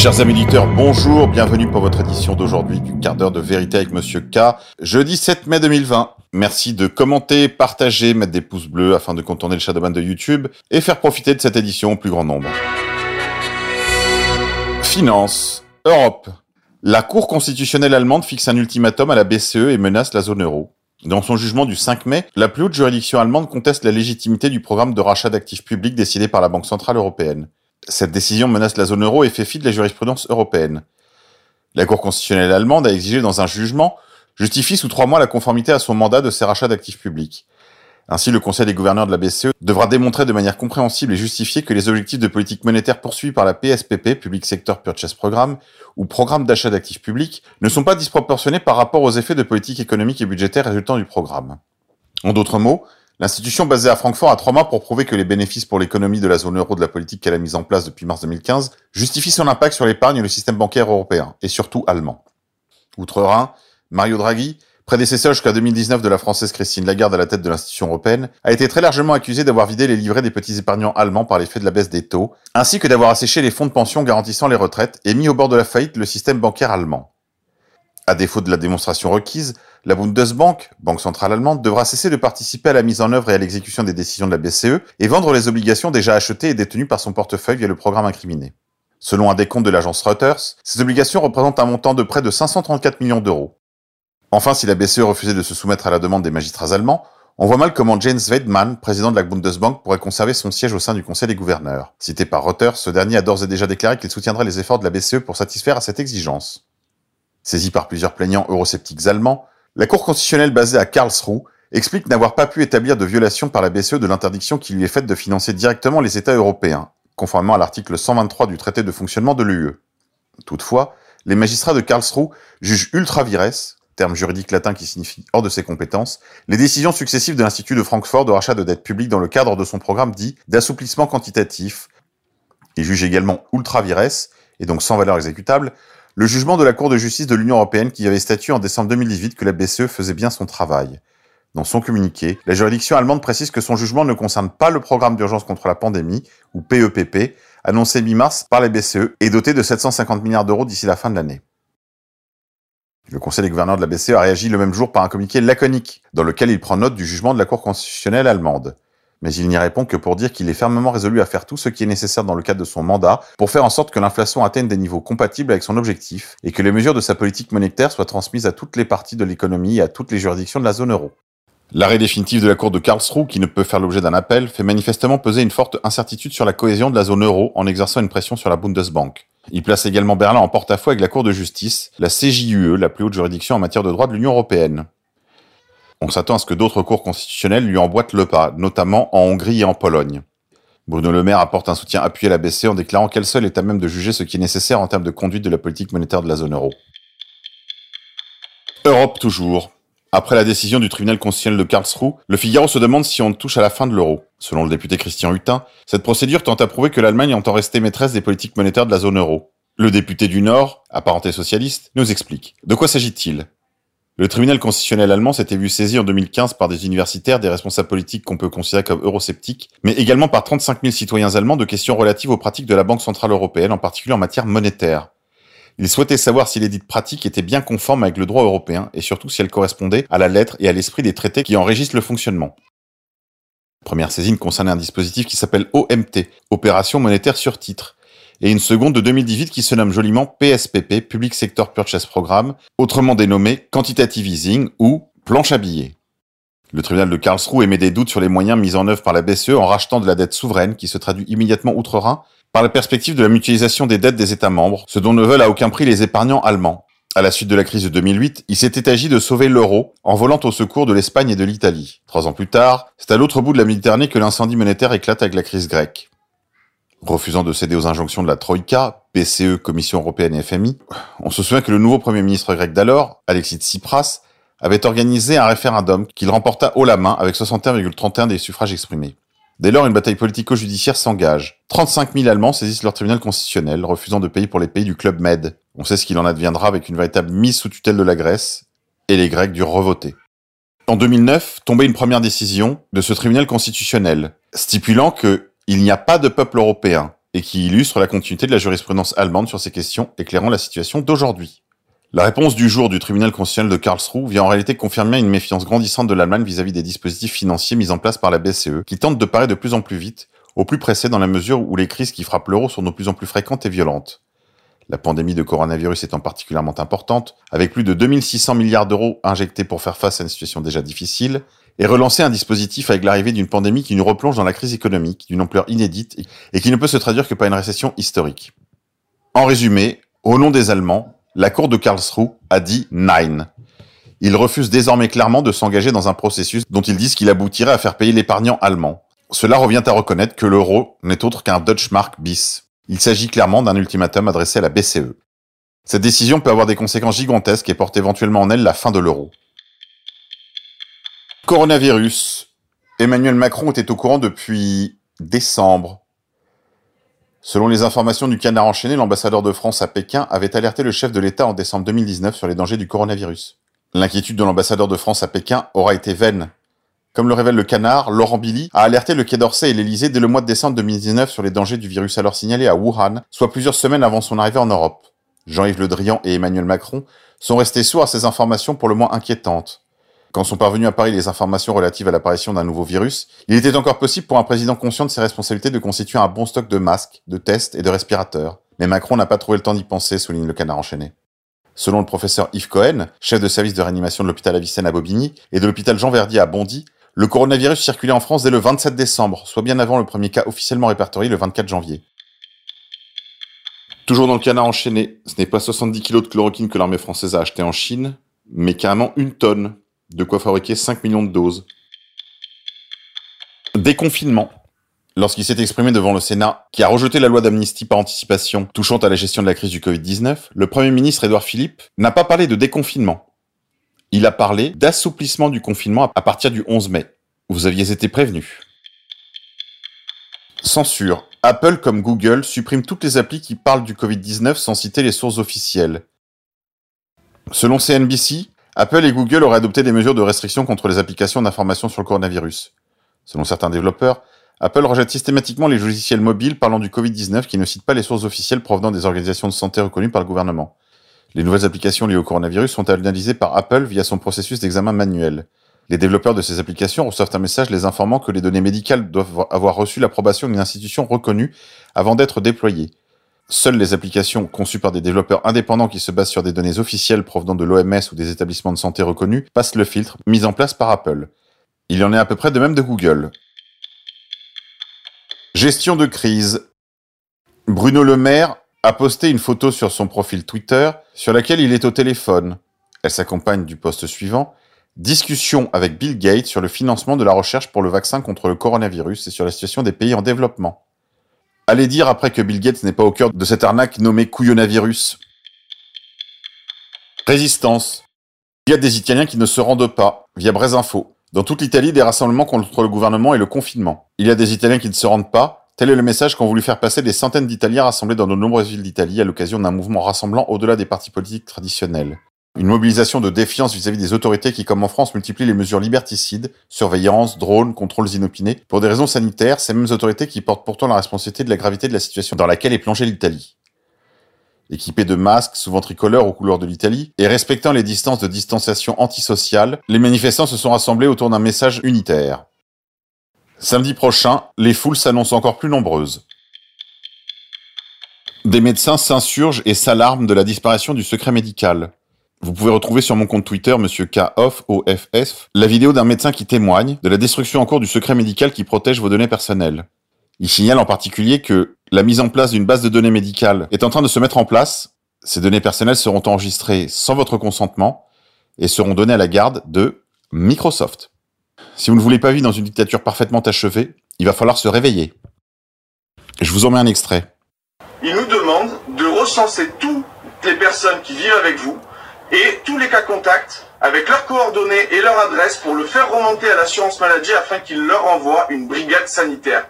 Chers amis éditeurs, bonjour, bienvenue pour votre édition d'aujourd'hui du quart d'heure de vérité avec Monsieur K, jeudi 7 mai 2020. Merci de commenter, partager, mettre des pouces bleus afin de contourner le Shadowban de YouTube et faire profiter de cette édition au plus grand nombre. Finance, Europe. La Cour constitutionnelle allemande fixe un ultimatum à la BCE et menace la zone euro. Dans son jugement du 5 mai, la plus haute juridiction allemande conteste la légitimité du programme de rachat d'actifs publics décidé par la Banque Centrale Européenne. Cette décision menace la zone euro et fait fi de la jurisprudence européenne. La Cour constitutionnelle allemande a exigé dans un jugement justifie sous trois mois la conformité à son mandat de ces rachats d'actifs publics. Ainsi, le Conseil des gouverneurs de la BCE devra démontrer de manière compréhensible et justifiée que les objectifs de politique monétaire poursuivis par la PSPP, Public Sector Purchase Programme, ou programme d'achat d'actifs publics, ne sont pas disproportionnés par rapport aux effets de politique économique et budgétaire résultant du programme. En d'autres mots, l'institution basée à Francfort a trois mois pour prouver que les bénéfices pour l'économie de la zone euro de la politique qu'elle a mise en place depuis mars 2015 justifient son impact sur l'épargne et le système bancaire européen, et surtout allemand. Outre-Rhin, Mario Draghi, prédécesseur jusqu'à 2019 de la française Christine Lagarde à la tête de l'institution européenne, a été très largement accusé d'avoir vidé les livrets des petits épargnants allemands par l'effet de la baisse des taux, ainsi que d'avoir asséché les fonds de pension garantissant les retraites et mis au bord de la faillite le système bancaire allemand. À défaut de la démonstration requise, la Bundesbank, banque centrale allemande, devra cesser de participer à la mise en œuvre et à l'exécution des décisions de la BCE et vendre les obligations déjà achetées et détenues par son portefeuille via le programme incriminé. Selon un décompte de l'agence Reuters, ces obligations représentent un montant de près de 534 millions d'euros. Enfin, si la BCE refusait de se soumettre à la demande des magistrats allemands, on voit mal comment Jens Weidmann, président de la Bundesbank, pourrait conserver son siège au sein du Conseil des gouverneurs. Cité par Reuters, ce dernier a d'ores et déjà déclaré qu'il soutiendrait les efforts de la BCE pour satisfaire à cette exigence. Saisi par plusieurs plaignants eurosceptiques allemands, la Cour constitutionnelle basée à Karlsruhe explique n'avoir pas pu établir de violation par la BCE de l'interdiction qui lui est faite de financer directement les États européens, conformément à l'article 123 du traité de fonctionnement de l'UE. Toutefois, les magistrats de Karlsruhe jugent ultra vires, terme juridique latin qui signifie hors de ses compétences, les décisions successives de l'Institut de Francfort de rachat de dettes publiques dans le cadre de son programme dit d'assouplissement quantitatif. Il juge également ultra vires, et donc sans valeur exécutable, le jugement de la Cour de justice de l'Union européenne qui avait statué en décembre 2018 que la BCE faisait bien son travail. Dans son communiqué, la juridiction allemande précise que son jugement ne concerne pas le programme d'urgence contre la pandémie, ou PEPP, annoncé mi-mars par la BCE et doté de 750 milliards d'euros d'ici la fin de l'année. Le Conseil des gouverneurs de la BCE a réagi le même jour par un communiqué laconique, dans lequel il prend note du jugement de la Cour constitutionnelle allemande. Mais il n'y répond que pour dire qu'il est fermement résolu à faire tout ce qui est nécessaire dans le cadre de son mandat pour faire en sorte que l'inflation atteigne des niveaux compatibles avec son objectif et que les mesures de sa politique monétaire soient transmises à toutes les parties de l'économie et à toutes les juridictions de la zone euro. L'arrêt définitif de la Cour de Karlsruhe, qui ne peut faire l'objet d'un appel, fait manifestement peser une forte incertitude sur la cohésion de la zone euro en exerçant une pression sur la Bundesbank. Il place également Berlin en porte-à-faux avec la Cour de justice, la CJUE, la plus haute juridiction en matière de droit de l'Union européenne. On s'attend à ce que d'autres cours constitutionnels lui emboîtent le pas, notamment en Hongrie et en Pologne. Bruno Le Maire apporte un soutien appuyé à la BCE en déclarant qu'elle seule est à même de juger ce qui est nécessaire en termes de conduite de la politique monétaire de la zone euro. Europe toujours. Après la décision du tribunal constitutionnel de Karlsruhe, le Figaro se demande si on touche à la fin de l'euro. Selon le député Christian Hutin, cette procédure tente à prouver que l'Allemagne entend rester maîtresse des politiques monétaires de la zone euro. Le député du Nord, apparenté socialiste, nous explique. De quoi s'agit-il? Le tribunal constitutionnel allemand s'était vu saisi en 2015 par des universitaires, des responsables politiques qu'on peut considérer comme eurosceptiques, mais également par 35 000 citoyens allemands de questions relatives aux pratiques de la Banque Centrale Européenne, en particulier en matière monétaire. Il souhaitait savoir si les dites pratiques étaient bien conformes avec le droit européen et surtout si elles correspondaient à la lettre et à l'esprit des traités qui en régissent le fonctionnement. première saisine concernait un dispositif qui s'appelle OMT, Opération monétaire sur titre, et une seconde de 2018 qui se nomme joliment PSPP, Public Sector Purchase Programme, autrement dénommé Quantitative Easing ou planche à billets. Le tribunal de Karlsruhe émet des doutes sur les moyens mis en œuvre par la BCE en rachetant de la dette souveraine qui se traduit immédiatement outre-Rhin par la perspective de la mutualisation des dettes des États membres, ce dont ne veulent à aucun prix les épargnants allemands. À la suite de la crise de 2008, il s'était agi de sauver l'euro en volant au secours de l'Espagne et de l'Italie. Trois ans plus tard, c'est à l'autre bout de la Méditerranée que l'incendie monétaire éclate avec la crise grecque. Refusant de céder aux injonctions de la Troïka, BCE, Commission européenne et FMI, on se souvient que le nouveau Premier ministre grec d'alors, Alexis Tsipras, avait organisé un référendum qu'il remporta haut la main avec 61,31 des suffrages exprimés. Dès lors, une bataille politico-judiciaire s'engage. 35 000 Allemands saisissent leur tribunal constitutionnel, refusant de payer pour les pays du Club Med. On sait ce qu'il en adviendra avec une véritable mise sous tutelle de la Grèce, et les Grecs durent revoter. En 2009, tombait une première décision de ce tribunal constitutionnel, stipulant que il n'y a pas de peuple européen, et qui illustre la continuité de la jurisprudence allemande sur ces questions, éclairant la situation d'aujourd'hui. La réponse du jour du tribunal constitutionnel de Karlsruhe vient en réalité confirmer une méfiance grandissante de l'Allemagne vis-à-vis des dispositifs financiers mis en place par la BCE, qui tentent de parer de plus en plus vite, au plus pressé dans la mesure où les crises qui frappent l'euro sont de plus en plus fréquentes et violentes. La pandémie de coronavirus étant particulièrement importante, avec plus de 2600 milliards d'euros injectés pour faire face à une situation déjà difficile, et relancer un dispositif avec l'arrivée d'une pandémie qui nous replonge dans la crise économique d'une ampleur inédite et qui ne peut se traduire que par une récession historique. En résumé, au nom des Allemands, la Cour de Karlsruhe a dit Nein. Ils refusent désormais clairement de s'engager dans un processus dont ils disent qu'il aboutirait à faire payer l'épargnant allemand. Cela revient à reconnaître que l'euro n'est autre qu'un Deutschmark bis. Il s'agit clairement d'un ultimatum adressé à la BCE. Cette décision peut avoir des conséquences gigantesques et porte éventuellement en elle la fin de l'euro. Coronavirus. Emmanuel Macron était au courant depuis décembre. Selon les informations du Canard enchaîné, l'ambassadeur de France à Pékin avait alerté le chef de l'État en décembre 2019 sur les dangers du coronavirus. L'inquiétude de l'ambassadeur de France à Pékin aura été vaine. Comme le révèle le Canard, Laurent Billy a alerté le Quai d'Orsay et l'Élysée dès le mois de décembre 2019 sur les dangers du virus alors signalé à Wuhan, soit plusieurs semaines avant son arrivée en Europe. Jean-Yves Le Drian et Emmanuel Macron sont restés sourds à ces informations pour le moins inquiétantes. Quand sont parvenues à Paris les informations relatives à l'apparition d'un nouveau virus, il était encore possible pour un président conscient de ses responsabilités de constituer un bon stock de masques, de tests et de respirateurs. Mais Macron n'a pas trouvé le temps d'y penser, souligne le canard enchaîné. Selon le professeur Yves Cohen, chef de service de réanimation de l'hôpital Avicenne à Bobigny et de l'hôpital Jean Verdier à Bondy, le coronavirus circulait en France dès le 27 décembre, soit bien avant le premier cas officiellement répertorié le 24 janvier. Toujours dans le canard enchaîné, ce n'est pas 70 kg de chloroquine que l'armée française a acheté en Chine, mais carrément une tonne, de quoi fabriquer 5 millions de doses. Déconfinement. Lorsqu'il s'est exprimé devant le Sénat, qui a rejeté la loi d'amnistie par anticipation touchant à la gestion de la crise du Covid-19, le Premier ministre Édouard Philippe n'a pas parlé de déconfinement. Il a parlé d'assouplissement du confinement à partir du 11 mai. Vous aviez été prévenu. Censure. Apple comme Google supprime toutes les applis qui parlent du Covid-19 sans citer les sources officielles. Selon CNBC, Apple et Google auraient adopté des mesures de restriction contre les applications d'information sur le coronavirus. Selon certains développeurs, Apple rejette systématiquement les logiciels mobiles parlant du Covid-19 qui ne citent pas les sources officielles provenant des organisations de santé reconnues par le gouvernement. Les nouvelles applications liées au coronavirus sont analysées par Apple via son processus d'examen manuel. Les développeurs de ces applications reçoivent un message les informant que les données médicales doivent avoir reçu l'approbation d'une institution reconnue avant d'être déployées. Seules les applications conçues par des développeurs indépendants qui se basent sur des données officielles provenant de l'OMS ou des établissements de santé reconnus passent le filtre mis en place par Apple. Il y en est à peu près de même de Google. Gestion de crise. Bruno Le Maire a posté une photo sur son profil Twitter sur laquelle il est au téléphone. Elle s'accompagne du poste suivant. Discussion avec Bill Gates sur le financement de la recherche pour le vaccin contre le coronavirus et sur la situation des pays en développement. Allez dire après que Bill Gates n'est pas au cœur de cette arnaque nommée couillonavirus. Résistance. Il y a des Italiens qui ne se rendent pas, via Info. Dans toute l'Italie, des rassemblements contre le gouvernement et le confinement. Il y a des Italiens qui ne se rendent pas. Tel est le message qu'ont voulu faire passer des centaines d'Italiens rassemblés dans de nombreuses villes d'Italie à l'occasion d'un mouvement rassemblant au-delà des partis politiques traditionnels. Une mobilisation de défiance vis-à-vis des autorités qui, comme en France, multiplient les mesures liberticides, surveillance, drones, contrôles inopinés. Pour des raisons sanitaires, ces mêmes autorités qui portent pourtant la responsabilité de la gravité de la situation dans laquelle est plongée l'Italie. Équipés de masques, souvent tricolores aux couleurs de l'Italie, et respectant les distances de distanciation antisociale, les manifestants se sont rassemblés autour d'un message unitaire. Samedi prochain, les foules s'annoncent encore plus nombreuses. Des médecins s'insurgent et s'alarment de la disparition du secret médical. Vous pouvez retrouver sur mon compte Twitter, monsieur KOFF, la vidéo d'un médecin qui témoigne de la destruction en cours du secret médical qui protège vos données personnelles. Il signale en particulier que la mise en place d'une base de données médicale est en train de se mettre en place. Ces données personnelles seront enregistrées sans votre consentement et seront données à la garde de Microsoft. Si vous ne voulez pas vivre dans une dictature parfaitement achevée, il va falloir se réveiller. Je vous en mets un extrait. Il nous demande de recenser toutes les personnes qui vivent avec vous et tous les cas contacts avec leurs coordonnées et leur adresse pour le faire remonter à l'assurance maladie afin qu'il leur envoie une brigade sanitaire.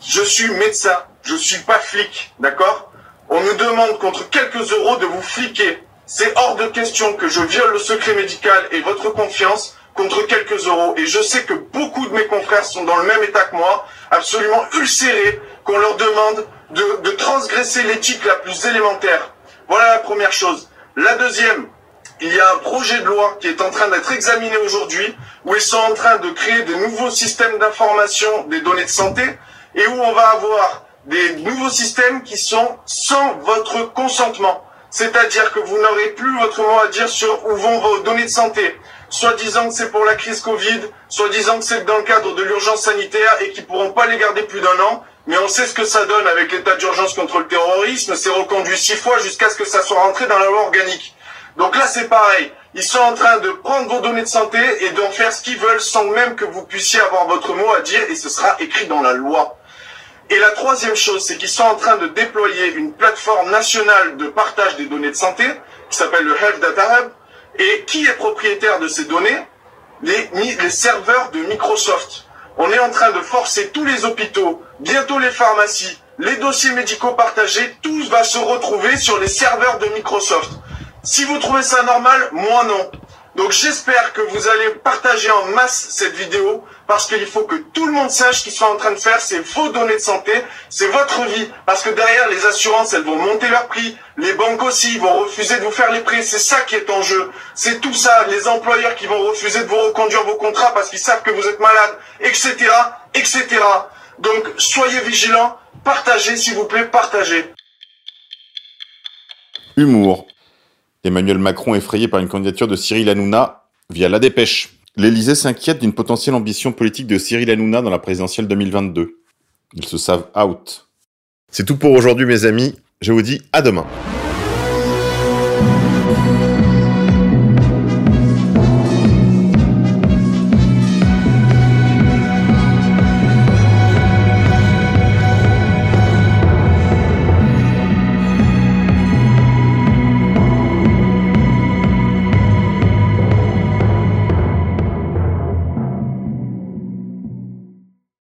Je suis médecin, je suis pas flic, d'accord? On nous demande contre quelques euros de vous fliquer. C'est hors de question que je viole le secret médical et votre confiance contre quelques euros. Et je sais que beaucoup de mes confrères sont dans le même état que moi, absolument ulcérés, qu'on leur demande de, de transgresser l'éthique la plus élémentaire. Voilà la première chose. La deuxième, il y a un projet de loi qui est en train d'être examiné aujourd'hui, où ils sont en train de créer de nouveaux systèmes d'information des données de santé, et où on va avoir des nouveaux systèmes qui sont sans votre consentement. C'est-à-dire que vous n'aurez plus votre mot à dire sur où vont vos données de santé. Soit disant que c'est pour la crise Covid, soit disant que c'est dans le cadre de l'urgence sanitaire et qu'ils pourront pas les garder plus d'un an. Mais on sait ce que ça donne avec l'état d'urgence contre le terrorisme. C'est reconduit six fois jusqu'à ce que ça soit rentré dans la loi organique. Donc là, c'est pareil. Ils sont en train de prendre vos données de santé et d'en faire ce qu'ils veulent sans même que vous puissiez avoir votre mot à dire et ce sera écrit dans la loi. Et la troisième chose, c'est qu'ils sont en train de déployer une plateforme nationale de partage des données de santé qui s'appelle le Health Data Hub. Et qui est propriétaire de ces données? Les, serveurs de Microsoft. On est en train de forcer tous les hôpitaux, bientôt les pharmacies, les dossiers médicaux partagés, tout va se retrouver sur les serveurs de Microsoft. Si vous trouvez ça normal, moi non. Donc j'espère que vous allez partager en masse cette vidéo parce qu'il faut que tout le monde sache ce qu'ils sont en train de faire, c'est vos données de santé, c'est votre vie. Parce que derrière, les assurances, elles vont monter leur prix, les banques aussi vont refuser de vous faire les prix, c'est ça qui est en jeu. C'est tout ça, les employeurs qui vont refuser de vous reconduire vos contrats parce qu'ils savent que vous êtes malade, etc., etc. Donc soyez vigilants, partagez s'il vous plaît, partagez. Humour. Emmanuel Macron effrayé par une candidature de Cyril Hanouna via la dépêche. L'Élysée s'inquiète d'une potentielle ambition politique de Cyril Hanouna dans la présidentielle 2022. Ils se savent out. C'est tout pour aujourd'hui mes amis, je vous dis à demain.